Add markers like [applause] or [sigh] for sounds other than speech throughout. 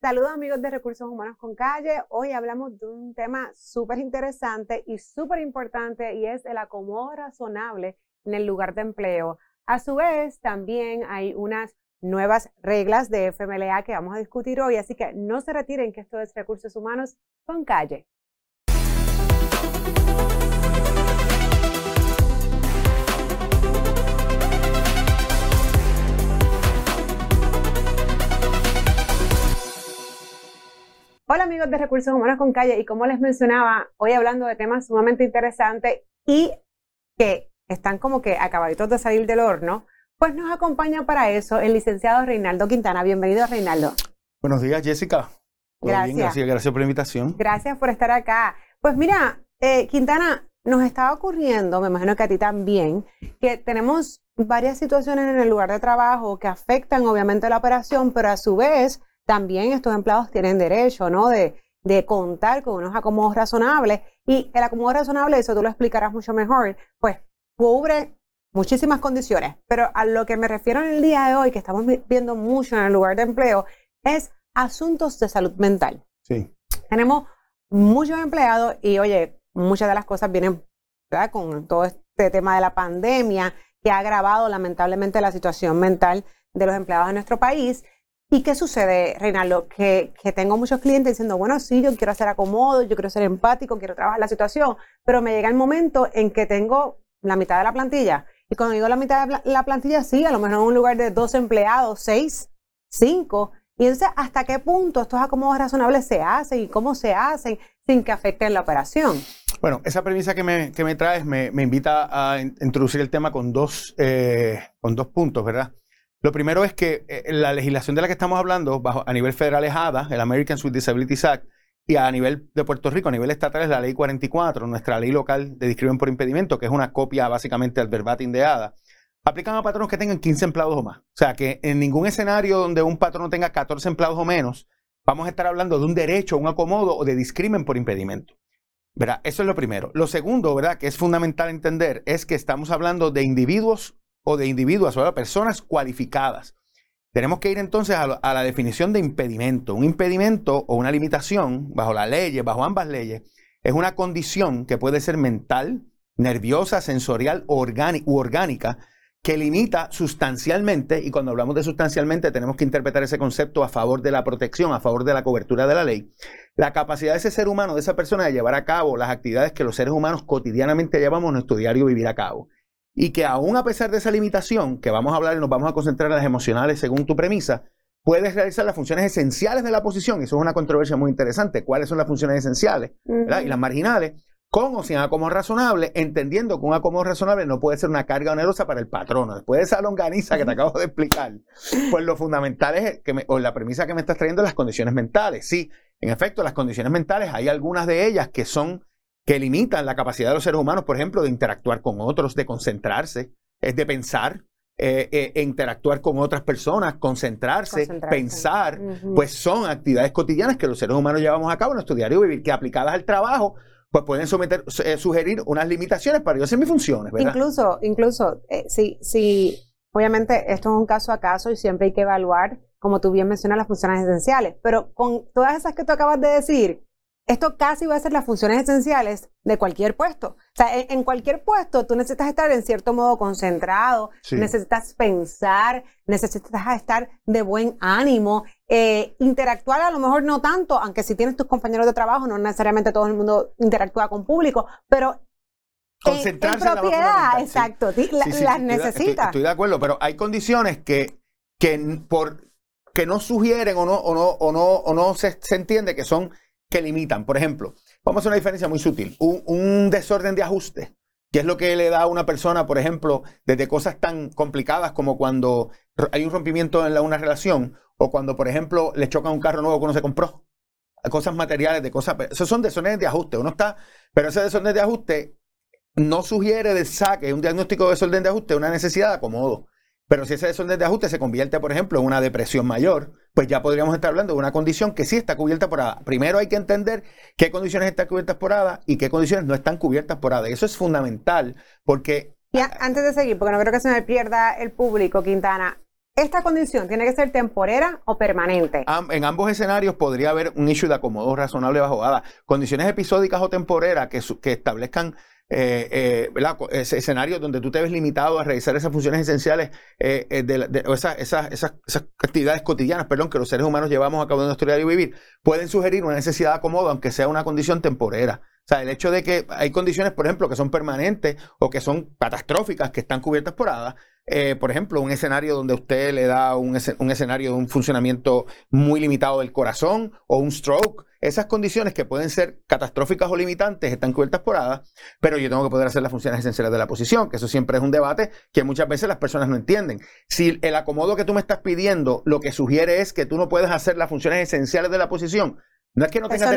Saludos amigos de Recursos Humanos con Calle. Hoy hablamos de un tema súper interesante y súper importante y es el acomodo razonable en el lugar de empleo. A su vez, también hay unas nuevas reglas de FMLA que vamos a discutir hoy, así que no se retiren que esto es Recursos Humanos con Calle. Hola amigos de Recursos Humanos con Calle y como les mencionaba, hoy hablando de temas sumamente interesantes y que están como que acabaditos de salir del horno, pues nos acompaña para eso el licenciado Reinaldo Quintana. Bienvenido Reinaldo. Buenos días Jessica. Gracias. gracias. Gracias por la invitación. Gracias por estar acá. Pues mira, eh, Quintana, nos está ocurriendo, me imagino que a ti también, que tenemos varias situaciones en el lugar de trabajo que afectan obviamente la operación, pero a su vez también estos empleados tienen derecho, ¿no? De, contar con unos acomodos razonables. Y el acomodo razonable, eso tú lo explicarás mucho mejor, pues cubre muchísimas condiciones. Pero a lo que me refiero en el día de hoy, que estamos viendo mucho en el lugar de empleo, es asuntos de salud mental. Sí. Tenemos muchos empleados y, oye, muchas de las cosas vienen con todo este tema de la pandemia que ha agravado lamentablemente la situación mental de los empleados en nuestro país. ¿Y qué sucede, Reinaldo? Que, que, tengo muchos clientes diciendo, bueno, sí, yo quiero hacer acomodo, yo quiero ser empático, quiero trabajar la situación, pero me llega el momento en que tengo la mitad de la plantilla. Y cuando digo la mitad de la plantilla, sí, a lo mejor en un lugar de dos empleados, seis, cinco. Y entonces, ¿hasta qué punto estos acomodos razonables se hacen y cómo se hacen sin que afecten la operación? Bueno, esa premisa que me, que me traes me, me, invita a introducir el tema con dos, eh, con dos puntos, ¿verdad? Lo primero es que eh, la legislación de la que estamos hablando, bajo, a nivel federal es ADA, el Americans with Disabilities Act, y a nivel de Puerto Rico, a nivel estatal, es la ley 44, nuestra ley local de discriminación por impedimento, que es una copia básicamente del verbatim de ADA. Aplican a patronos que tengan 15 empleados o más. O sea, que en ningún escenario donde un patrono tenga 14 empleados o menos, vamos a estar hablando de un derecho, un acomodo o de discrimen por impedimento. ¿Verdad? Eso es lo primero. Lo segundo, ¿verdad? Que es fundamental entender, es que estamos hablando de individuos o de individuos o de personas cualificadas. Tenemos que ir entonces a, la definición de impedimento. Un impedimento o una limitación, bajo la ley, bajo ambas leyes, es una condición que puede ser mental, nerviosa, sensorial u orgánica, que limita sustancialmente, y cuando hablamos de sustancialmente tenemos que interpretar ese concepto a favor de la protección, a favor de la cobertura de la ley, la capacidad de ese ser humano, de esa persona, de llevar a cabo las actividades que los seres humanos cotidianamente llevamos a nuestro diario vivir a cabo y que aún a pesar de esa limitación, que vamos a hablar y nos vamos a concentrar en las emocionales según tu premisa, puedes realizar las funciones esenciales de la posición. Eso es una controversia muy interesante. ¿Cuáles son las funciones esenciales y las marginales? Con o sin acomodo razonable, entendiendo que un acomodo razonable no puede ser una carga onerosa para el patrono. Después de esa longaniza que te acabo de explicar, pues lo fundamental es, que o la premisa que me estás trayendo, las condiciones mentales. Sí, en efecto, las condiciones mentales, hay algunas de ellas que son que limitan la capacidad de los seres humanos, por ejemplo, de interactuar con otros, de concentrarse, es de pensar, eh, eh, interactuar con otras personas, concentrarse, pensar, pues son actividades cotidianas que los seres humanos llevamos a cabo en nuestro diario vivir, que aplicadas al trabajo, pues pueden someter, eh, sugerir unas limitaciones para yo hacer mis funciones. ¿verdad? Incluso, incluso, si, si, obviamente esto es un caso a caso y siempre hay que evaluar, como tú bien mencionas, las funciones esenciales, pero con todas esas que tú acabas de decir, esto casi va a ser las funciones esenciales de cualquier puesto. O sea, en, cualquier puesto tú necesitas estar en cierto modo concentrado, necesitas pensar, necesitas estar de buen ánimo, eh, interactuar a lo mejor no tanto, aunque si tienes tus compañeros de trabajo, no necesariamente todo el mundo interactúa con público, pero concentrarse en, propiedad, exacto, las necesitas. Estoy, de acuerdo, pero hay condiciones que, que por que no sugieren o no, o no, o no, o no se, se entiende que son que limitan. Por ejemplo, vamos a hacer una diferencia muy sutil. Un, desorden de ajuste, que es lo que le da a una persona, por ejemplo, desde cosas tan complicadas como cuando hay un rompimiento en una relación o cuando, por ejemplo, le choca un carro nuevo que uno se compró. Cosas materiales, de cosas. Esos son desórdenes de ajuste. Uno está. Pero ese desorden de ajuste no sugiere de saque un diagnóstico de desorden de ajuste, una necesidad de acomodo. Pero si ese desorden de ajuste se convierte, por ejemplo, en una depresión mayor, pues ya podríamos estar hablando de una condición que sí está cubierta por ADA. Primero hay que entender qué condiciones están cubiertas por ADA y qué condiciones no están cubiertas por ADA. Eso es fundamental porque... Y antes de seguir, porque no creo que se me pierda el público, Quintana, esta condición tiene que ser temporera o permanente. en ambos escenarios podría haber un issue de acomodo razonable bajo ADA. Condiciones episódicas o temporeras que, que establezcan eh, eh, donde tú te ves limitado a realizar esas funciones esenciales eh, eh, o esas, actividades cotidianas, perdón, que los seres humanos llevamos a cabo en nuestro diario vivir, pueden sugerir una necesidad de acomodo, aunque sea una condición temporera. O sea, el hecho de que hay condiciones, por ejemplo, que son permanentes o que son catastróficas, que están cubiertas por ADA, eh, por ejemplo, un escenario donde usted le da un, un, escenario de un funcionamiento muy limitado del corazón o un stroke. Esas condiciones que pueden ser catastróficas o limitantes están cubiertas por ADA, pero yo tengo que poder hacer las funciones esenciales de la posición, que eso siempre es un debate que muchas veces las personas no entienden. Si el acomodo que tú me estás pidiendo lo que sugiere es que tú no puedes hacer las funciones esenciales de la posición, no es que no tenga no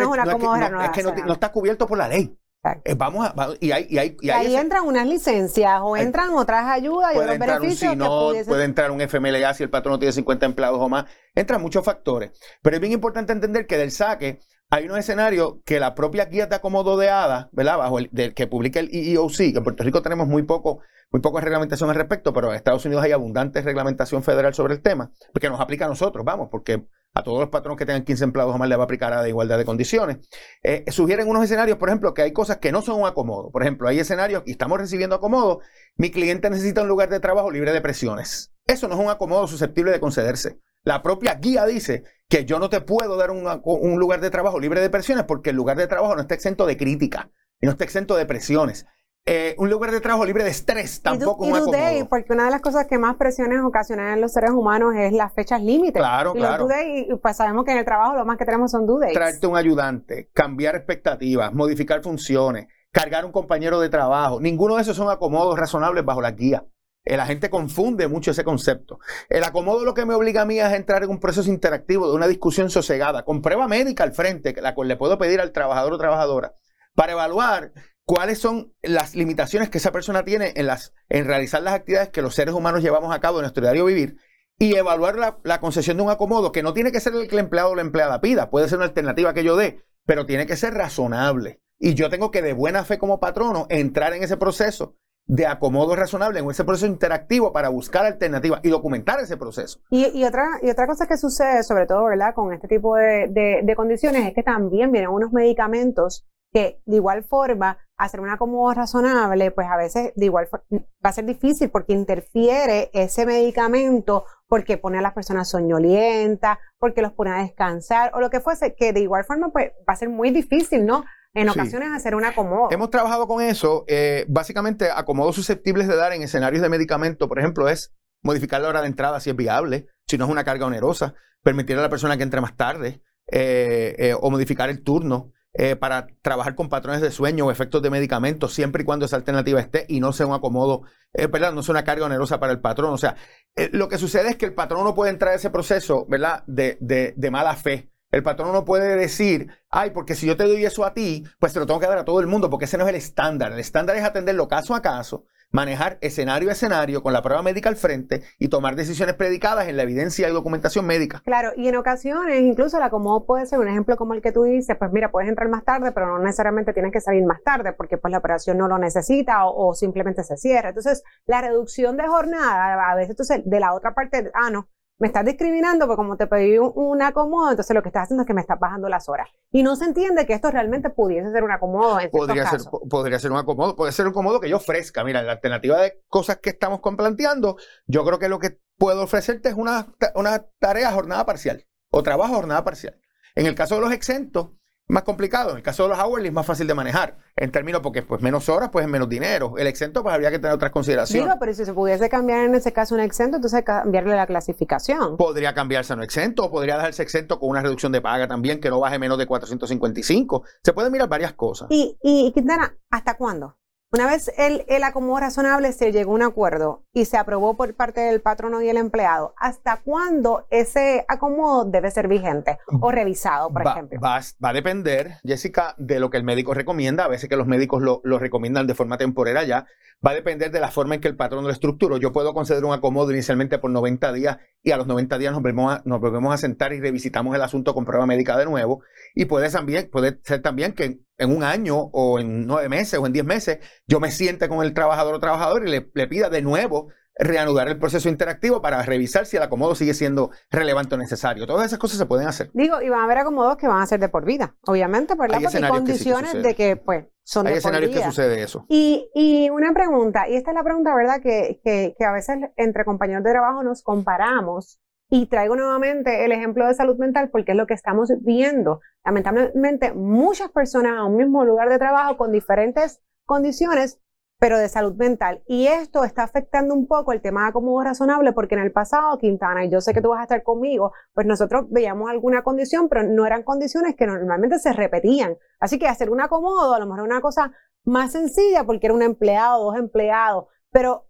es, que, no está cubierto por la ley. Eh, vamos a, y, ahí entran unas licencias o entran otras ayudas y otros beneficios. Un no, puede entrar un FMLA si el patrón tiene 50 empleados o más. Entran muchos factores. Pero es bien importante entender que del saque hay unos escenarios que la propia guía de acomodo de ADA, ¿verdad? Bajo el del que publica el EEOC, que en Puerto Rico tenemos muy poco, muy poca reglamentación al respecto, pero en Estados Unidos hay abundante reglamentación federal sobre el tema, porque nos aplica a nosotros, vamos, porque a todos los patronos que tengan 15 empleados o más le va a aplicar a de igualdad de condiciones. Eh, sugieren unos escenarios, por ejemplo, que hay cosas que no son un acomodo. Por ejemplo, hay escenarios y estamos recibiendo acomodo. Mi cliente necesita un lugar de trabajo libre de presiones. Eso no es un acomodo susceptible de concederse. La propia guía dice que yo no te puedo dar un lugar de trabajo libre de presiones porque el lugar de trabajo no está exento de crítica y no está exento de presiones. Eh, un lugar de trabajo libre de estrés tampoco y, y porque una de las cosas que más presiones ocasionan en los seres humanos es las fechas límites. Claro, y claro. y pues sabemos que en el trabajo lo más que tenemos son due dates. Traerte un ayudante, cambiar expectativas, modificar funciones, cargar un compañero de trabajo. Ninguno de esos son acomodos razonables bajo la guía. Eh, la gente confunde mucho ese concepto. El acomodo lo que me obliga a mí es entrar en un proceso interactivo de una discusión sosegada, con prueba médica al frente, la cual le puedo pedir al trabajador o trabajadora, para evaluar cuáles son las limitaciones que esa persona tiene en, las, en realizar las actividades que los seres humanos llevamos a cabo en nuestro diario vivir y evaluar la, concesión de un acomodo que no tiene que ser el que el empleado o la empleada pida, puede ser una alternativa que yo dé, pero tiene que ser razonable. Y yo tengo que de buena fe como patrono entrar en ese proceso de acomodo razonable, en ese proceso interactivo para buscar alternativas y documentar ese proceso. Y, otra, y otra cosa que sucede, sobre todo, ¿verdad? Con este tipo de, de condiciones, es que también vienen unos medicamentos que de igual forma hacer un acomodo razonable, pues a veces de igual va a ser difícil porque interfiere ese medicamento, porque pone a las personas soñolientas, porque los pone a descansar o lo que fuese, que de igual forma pues va a ser muy difícil, ¿no? En ocasiones hacer un acomodo. Hemos trabajado con eso. Eh, básicamente, acomodos susceptibles de dar en escenarios de medicamento, por ejemplo, es modificar la hora de entrada si es viable, si no es una carga onerosa, permitir a la persona que entre más tarde eh, eh, o modificar el turno. Eh, para trabajar con patrones de sueño o efectos de medicamentos, siempre y cuando esa alternativa esté y no sea un acomodo, eh. No sea una carga onerosa para el patrón. O sea, eh, lo que sucede es que el patrón no puede entrar a ese proceso, ¿verdad? De, de, de mala fe. El patrón no puede decir, ay, porque si yo te doy eso a ti, pues te lo tengo que dar a todo el mundo, porque ese no es el estándar. El estándar es atenderlo caso a caso manejar escenario a escenario con la prueba médica al frente y tomar decisiones predicadas en la evidencia y documentación médica. Claro, y en ocasiones incluso la acomodo puede ser un ejemplo como el que tú dices, pues mira, puedes entrar más tarde, pero no necesariamente tienes que salir más tarde porque pues la operación no lo necesita o, simplemente se cierra. Entonces, la reducción de jornada, a veces entonces de la otra parte, ah, no, me estás discriminando porque como te pedí un, acomodo, entonces lo que estás haciendo es que me estás bajando las horas. Y no se entiende que esto realmente pudiese ser un acomodo. En podría, ser, podría ser un acomodo, puede ser un acomodo que yo ofrezca. Mira, la alternativa de cosas que estamos planteando, yo creo que lo que puedo ofrecerte es una, una tarea jornada parcial o trabajo jornada parcial. En el caso de los exentos, más complicado. En el caso de los hourly es más fácil de manejar. En términos, porque pues menos horas, pues es menos dinero. El exento, pues habría que tener otras consideraciones. Digo, pero si se pudiese cambiar en ese caso un exento, entonces cambiarle la clasificación. Podría cambiarse a un exento, o podría dejarse exento con una reducción de paga también, que no baje menos de 455. Se pueden mirar varias cosas. Y, y Quintana, ¿hasta cuándo? Una vez el, el, acomodo razonable se llegó a un acuerdo y se aprobó por parte del patrono y el empleado, ¿hasta cuándo ese acomodo debe ser vigente o revisado, por ejemplo? Va, a depender, Jessica, de lo que el médico recomienda. A veces que los médicos lo, lo, recomiendan de forma temporera ya. Va a depender de la forma en que el patrón lo estructuró. Yo puedo conceder un acomodo inicialmente por 90 días y a los 90 días nos volvemos a, nos volvemos a sentar y revisitamos el asunto con prueba médica de nuevo. Y puede, también, puede ser también que en un año o en nueve meses o en diez meses, yo me siente con el trabajador o trabajador y le, pida de nuevo reanudar el proceso interactivo para revisar si el acomodo sigue siendo relevante o necesario. Todas esas cosas se pueden hacer. Digo, y van a haber acomodos que van a ser de por vida, obviamente, ¿verdad? Porque hay condiciones de que, pues, son hay de escenarios que sucede eso. Y, y, una pregunta, y esta es la pregunta, ¿verdad? Que, que, que a veces entre compañeros de trabajo nos comparamos. Y traigo nuevamente el ejemplo de salud mental porque es lo que estamos viendo. Lamentablemente, muchas personas a un mismo lugar de trabajo con diferentes condiciones pero de salud mental. Y esto está afectando un poco el tema de acomodo razonable, porque en el pasado, Quintana, y yo sé que tú vas a estar conmigo, pues nosotros veíamos alguna condición, pero no eran condiciones que normalmente se repetían. Así que hacer un acomodo a lo mejor una cosa más sencilla, porque era un empleado, dos empleados, pero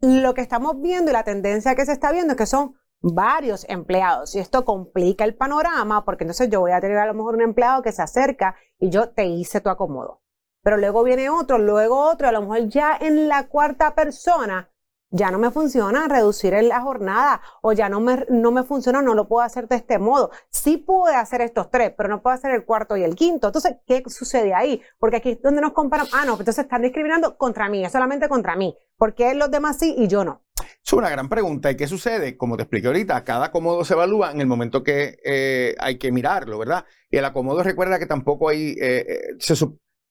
lo que estamos viendo y la tendencia que se está viendo es que son varios empleados. Y esto complica el panorama porque entonces yo voy a tener a lo mejor un empleado que se acerca y yo te hice tu acomodo. Pero luego viene otro, luego otro, a lo mejor ya en la cuarta persona ya no me funciona reducir la jornada o ya no me, no me funciona, no lo puedo hacer de este modo. Sí pude hacer estos tres, pero no puedo hacer el cuarto y el quinto. Entonces, ¿qué sucede ahí? Porque aquí es donde nos comparan, ah, no, entonces están discriminando contra mí, es solamente contra mí. ¿Por qué los demás sí y yo no? Es una gran pregunta. ¿Y qué sucede? Como te expliqué ahorita, cada acomodo se evalúa en el momento que eh, hay que mirarlo, ¿verdad? Y el acomodo recuerda que tampoco hay, eh, eh, se,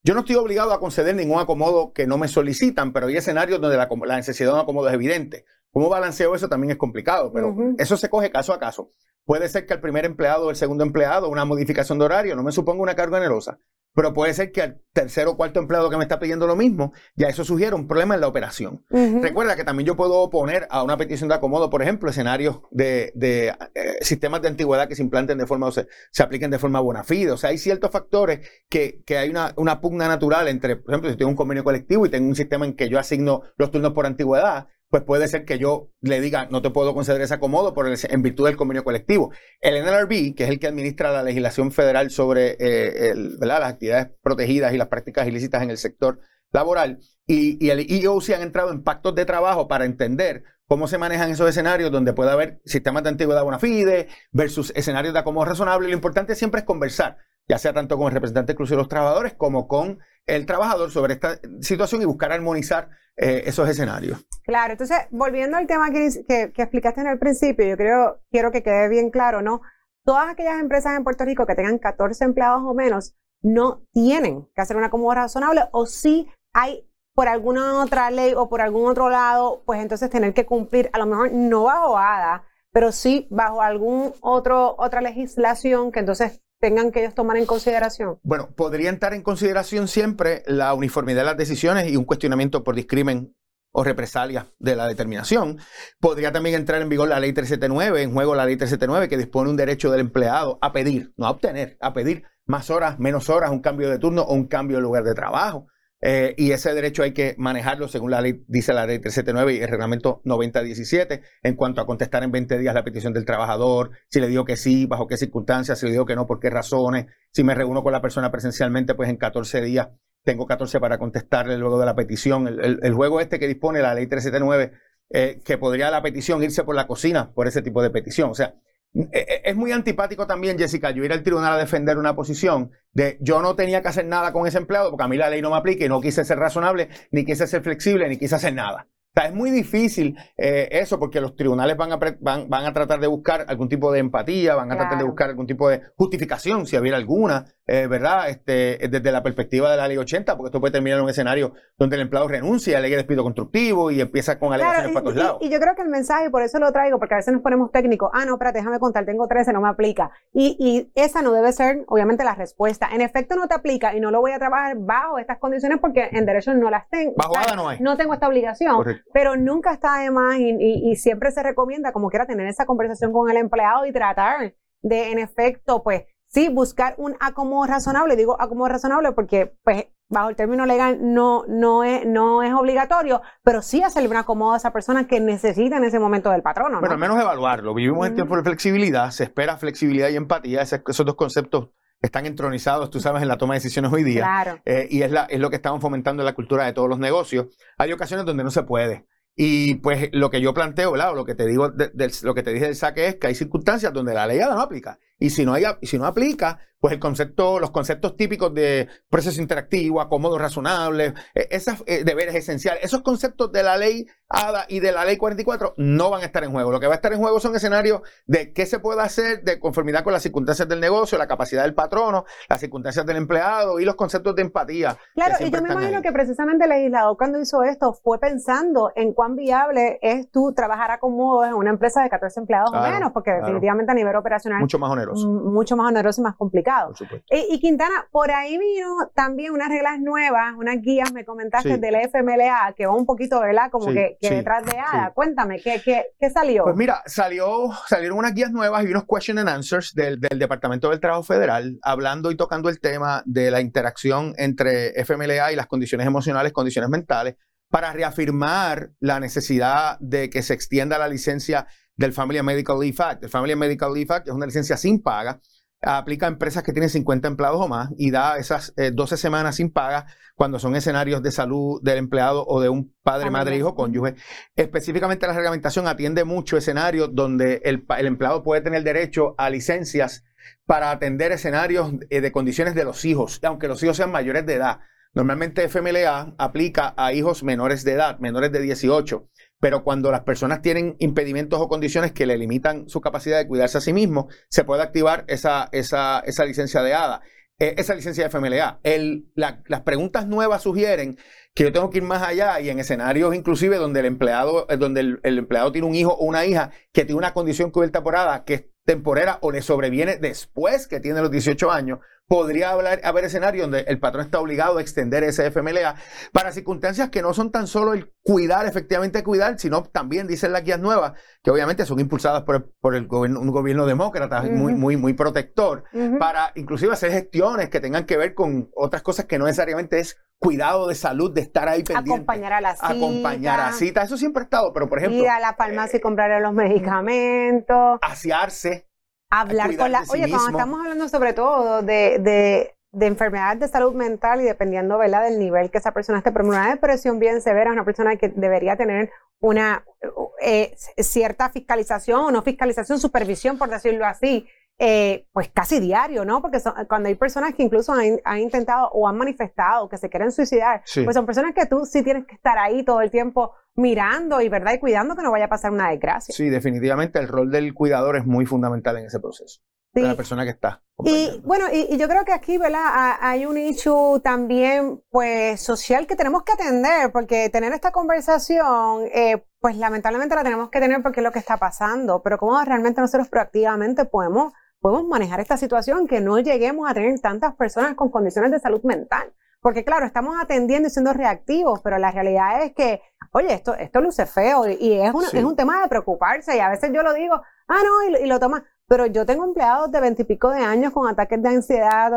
yo no estoy obligado a conceder ningún acomodo que no me solicitan, pero hay escenarios donde la, necesidad de un acomodo es evidente. ¿Cómo balanceo eso? También es complicado, pero eso se coge caso a caso. Puede ser que el primer empleado o el segundo empleado, una modificación de horario, no me suponga una carga generosa. Pero puede ser que al tercer o cuarto empleado que me está pidiendo lo mismo, ya eso sugiere un problema en la operación. Recuerda que también yo puedo oponer a una petición de acomodo, por ejemplo, escenarios de, eh, sistemas de antigüedad que se implanten de forma o se, se apliquen de forma buena fide. O sea, hay ciertos factores que, que hay una, una, pugna natural entre, por ejemplo, si tengo un convenio colectivo y tengo un sistema en que yo asigno los turnos por antigüedad, pues puede ser que yo le diga, no te puedo conceder ese acomodo por en virtud del convenio colectivo. El NLRB, que es el que administra la legislación federal sobre eh, las actividades protegidas y las prácticas ilícitas en el sector laboral, y, el EOC han entrado en pactos de trabajo para entender cómo se manejan esos escenarios donde puede haber sistemas de antigüedad bona fide versus escenarios de acomodo razonable. Lo importante siempre es conversar, ya sea tanto con el representante exclusivo de los trabajadores como con el trabajador sobre esta situación y buscar armonizar eh, esos escenarios. Claro, entonces, volviendo al tema que, que, explicaste en el principio, yo creo, quiero que quede bien claro, ¿no? Todas aquellas empresas en Puerto Rico que tengan 14 empleados o menos no tienen que hacer una acomodo razonable o si hay por alguna otra ley o por algún otro lado, pues entonces tener que cumplir, a lo mejor no bajo ADA, pero sí bajo algún otro otra legislación que entonces tengan que ellos tomar en consideración? Bueno, podría estar en consideración siempre la uniformidad de las decisiones y un cuestionamiento por discrimen o represalia de la determinación. Podría también entrar en vigor la ley 379, en juego la ley 379, que dispone un derecho del empleado a pedir, no a obtener, a pedir más horas, menos horas, un cambio de turno o un cambio de lugar de trabajo. Eh, y ese derecho hay que manejarlo según la ley, dice la ley 379 y el reglamento 9017, en cuanto a contestar en 20 días la petición del trabajador, si le digo que sí, bajo qué circunstancias, si le digo que no, por qué razones, si me reúno con la persona presencialmente, pues en 14 días tengo 14 para contestarle luego de la petición. El, juego este que dispone la ley 379, eh, que podría la petición irse por la cocina por ese tipo de petición. O sea, es muy antipático también, Jessica, yo ir al tribunal a defender una posición de yo no tenía que hacer nada con ese empleado porque a mí la ley no me aplica y no quise ser razonable, ni quise ser flexible, ni quise hacer nada. Sea, es muy difícil eh, eso porque los tribunales van a, van, van, a tratar de buscar algún tipo de empatía, van a tratar de buscar algún tipo de justificación, si hubiera alguna, eh, ¿verdad? Este, desde la perspectiva de la ley 80, porque esto puede terminar en un escenario donde el empleado renuncia, alegue despido constructivo y empieza con alegaciones para todos lados. Y, yo creo que el mensaje, por eso lo traigo, porque a veces nos ponemos técnicos, ah, no, espérate, déjame contar, tengo 13, no me aplica. Y, y esa no debe ser, obviamente, la respuesta. En efecto, no te aplica y no lo voy a trabajar bajo estas condiciones porque en derecho no las tengo. Bajo no hay. No tengo esta obligación. Correcto pero nunca está de más y, siempre se recomienda como quiera tener esa conversación con el empleado y tratar de, en efecto, pues sí, buscar un acomodo razonable. Digo acomodo razonable porque, pues, bajo el término legal no, no, es, no es obligatorio, pero sí hacerle un acomodo a esa persona que necesita en ese momento del patrono. Bueno, al menos evaluarlo. Vivimos en tiempo de flexibilidad, se espera flexibilidad y empatía, esos dos conceptos están entronizados, tú sabes, en la toma de decisiones hoy día. Claro. Eh, y es, la, es lo que estamos fomentando en la cultura de todos los negocios. Hay ocasiones donde no se puede. Y pues lo que yo planteo, ¿verdad? lo que te digo, de, lo que te dije del saque es que hay circunstancias donde la ley no aplica. Y si no, hay, si no aplica, pues el concepto, los conceptos típicos de proceso interactivo, acomodo razonable, e, esos eh, deberes esenciales, esos conceptos de la ley ADA y de la ley 44 no van a estar en juego. Lo que va a estar en juego son escenarios de qué se puede hacer de conformidad con las circunstancias del negocio, la capacidad del patrono, las circunstancias del empleado y los conceptos de empatía. Claro, y yo me imagino que precisamente el legislador cuando hizo esto fue pensando en cuán viable es tú trabajar a cómodo en una empresa de 14 empleados o menos, porque definitivamente a nivel operacional mucho más oneroso. Mucho más oneroso y más complicado. Y, Quintana, por ahí vino también unas reglas nuevas, unas guías, me comentaste, del FMLA, que va un poquito, ¿verdad? Como que, detrás de ADA. Cuéntame, ¿qué, ¿qué, salió? Pues mira, salió, salieron unas guías nuevas y unos question and answers del, del Departamento del Trabajo Federal, hablando y tocando el tema de la interacción entre FMLA y las condiciones emocionales, condiciones mentales, para reafirmar la necesidad de que se extienda la licencia del Family Medical Leave Act. El Family Medical Leave Act es una licencia sin paga aplica a empresas que tienen 50 empleados o más y da esas 12 eh, semanas sin paga cuando son escenarios de salud del empleado o de un padre, madre, hijo, cónyuge. Específicamente la reglamentación atiende mucho escenarios donde el, empleado puede tener derecho a licencias para atender escenarios eh, de condiciones de los hijos, aunque los hijos sean mayores de edad. Normalmente FMLA aplica a hijos menores de edad, menores de 18 pero cuando las personas tienen impedimentos o condiciones que le limitan su capacidad de cuidarse a sí mismo, se puede activar esa, esa, esa licencia de ADA, eh, esa licencia de FMLA. Las preguntas nuevas sugieren que yo tengo que ir más allá y en escenarios inclusive donde el empleado, eh, donde el, el empleado tiene un hijo o una hija que tiene una condición cubierta por ADA que es temporera o le sobreviene después que tiene los 18 años, podría haber escenarios donde el patrón está obligado a extender ese FMLA para circunstancias que no son tan solo el cuidar, efectivamente cuidar, sino también, dicen las guías nuevas, que obviamente son impulsadas por, el gobierno, un gobierno demócrata muy, muy, muy protector, para inclusive hacer gestiones que tengan que ver con otras cosas que no necesariamente es cuidado de salud, de estar ahí pendiente. Acompañar a la cita. Acompañar a cita. Eso siempre ha estado, pero por ejemplo. Ir a la farmacia y comprarle los medicamentos. Asearse hablar con la... Oye, cuando estamos hablando sobre todo de, de, de, enfermedades de salud mental y dependiendo, ¿verdad?, del nivel que esa persona esté, pero una depresión bien severa, una persona que debería tener una eh, cierta fiscalización o no fiscalización, supervisión, por decirlo así, eh, pues casi diario, ¿no? Porque cuando hay personas que incluso han, intentado o han manifestado que se quieren suicidar, pues son personas que tú sí tienes que estar ahí todo el tiempo mirando y, ¿verdad? Y cuidando que no vaya a pasar una desgracia. Sí, definitivamente el rol del cuidador es muy fundamental en ese proceso. De la persona que está. Y bueno, y, yo creo que aquí, ¿verdad? Hay un issue también, pues, social que tenemos que atender, porque tener esta conversación, eh, pues, lamentablemente la tenemos que tener porque es lo que está pasando, pero cómo realmente nosotros proactivamente podemos podemos manejar esta situación, que no lleguemos a tener tantas personas con condiciones de salud mental. Porque claro, estamos atendiendo y siendo reactivos, pero la realidad es que, oye, esto, esto luce feo y, es, un, es un tema de preocuparse y a veces yo lo digo, ah, no, y, lo toma. Pero yo tengo empleados de veintipico de años con ataques de ansiedad,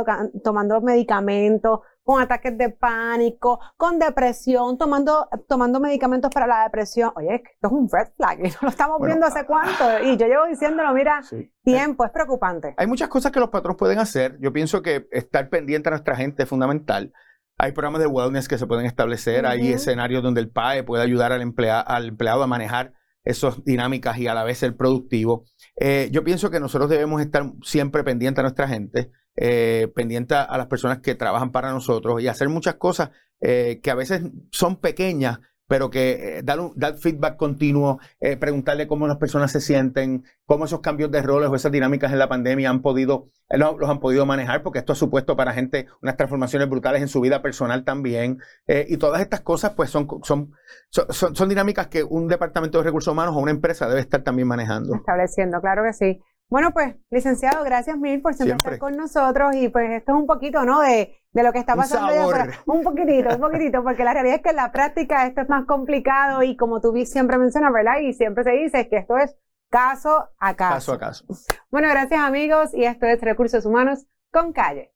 tomando medicamentos, con ataques de pánico, con depresión, tomando, tomando medicamentos para la depresión. Oye, esto es un red flag, [laughs] y no lo estamos viendo hace cuánto. Y yo llevo diciéndolo, mira, tiempo, es preocupante. Hay muchas cosas que los patrones pueden hacer. Yo pienso que estar pendiente a nuestra gente es fundamental. Hay programas de wellness que se pueden establecer, hay escenarios donde el PAE puede ayudar al, al empleado a manejar esas dinámicas y a la vez ser productivo. Eh, yo pienso que nosotros debemos estar siempre pendientes a nuestra gente eh, pendiente a las personas que trabajan para nosotros y hacer muchas cosas eh, que a veces son pequeñas, pero que eh, dar, un, dar feedback continuo, eh, preguntarle cómo las personas se sienten, cómo esos cambios de roles o esas dinámicas en la pandemia han podido, los, han podido manejar, porque esto ha supuesto para gente unas transformaciones brutales en su vida personal también. y todas estas cosas, pues son, son, son, son dinámicas que un departamento de recursos humanos o una empresa debe estar también manejando. Estableciendo, claro que sí. Bueno, pues, licenciado, gracias mil por siempre, estar con nosotros y pues esto es un poquito, ¿no? De, de lo que está pasando. Un, un poquitito, un poquitito, porque la realidad es que en la práctica esto es más complicado y como tú siempre mencionas, ¿verdad? Y siempre se dice que esto es caso a caso. Caso a caso. Bueno, gracias amigos y esto es Recursos Humanos con Calle.